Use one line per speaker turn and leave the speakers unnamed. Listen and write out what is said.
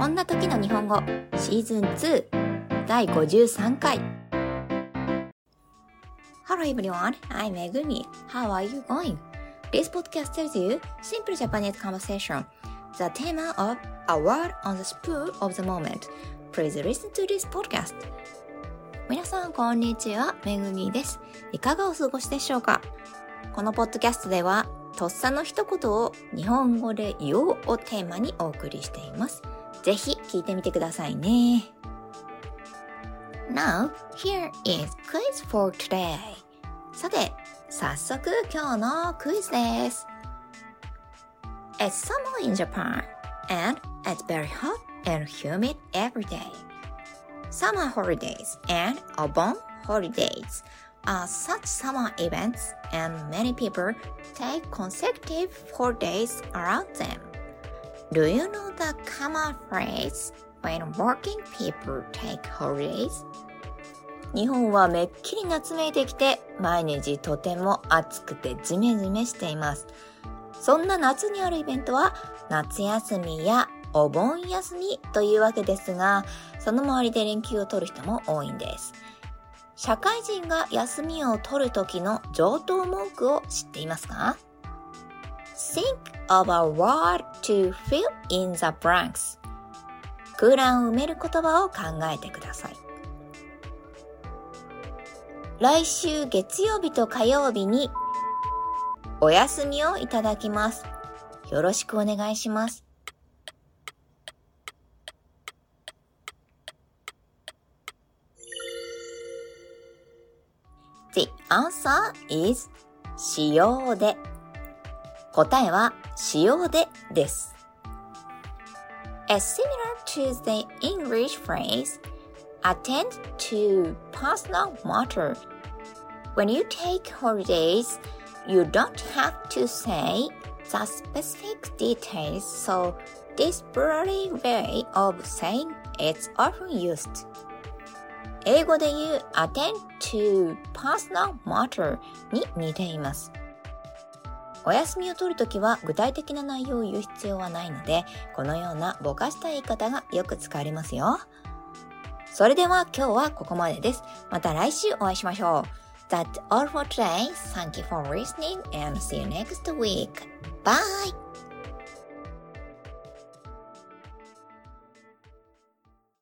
こんな時の日本語シーズン2第53回 Hello everyone, I'm Megumi. How are you going? This podcast tells you simple Japanese conversation. The theme of a word on the spur of the moment. Please listen to this podcast. 皆さん、こんにちは。めぐみです。いかがお過ごしでしょうかこのポッドキャストでは、とっさの一言を日本語で言おうをテーマにお送りしています。ぜひ聞いてみてくださいね。Now, here is quiz for today. さて、早速今日のクイズです。It's summer in Japan and it's very hot and humid every day. Summer holidays and Obon holidays are such summer events and many people take consecutive holidays around them. Do you know the common phrase when working people take holidays? 日本はめっきり夏めいてきて毎日とても暑くてジメジメしています。そんな夏にあるイベントは夏休みやお盆休みというわけですが、その周りで連休を取る人も多いんです。社会人が休みを取る時の上等文句を知っていますか？?Think of a word to fill in the blanks 空欄を埋める言葉を考えてください。来週月曜日と火曜日にお休みをいただきます。よろしくお願いします。The answer is 使用で。答えは使用でです。As similar to the English phrase, attend to personal matter. When you take holidays, you don't have to say the specific details, so this plural way of saying it's often used. 英語で言う attend to personal matter に似ています。 お休みを取るときは具体的な内容を言う必要はないので、このようなぼかした言い方がよく使われますよ。それでは今日はここまでです。また来週お会いしましょう。That's all for today. Thank you for listening and see you next week. Bye!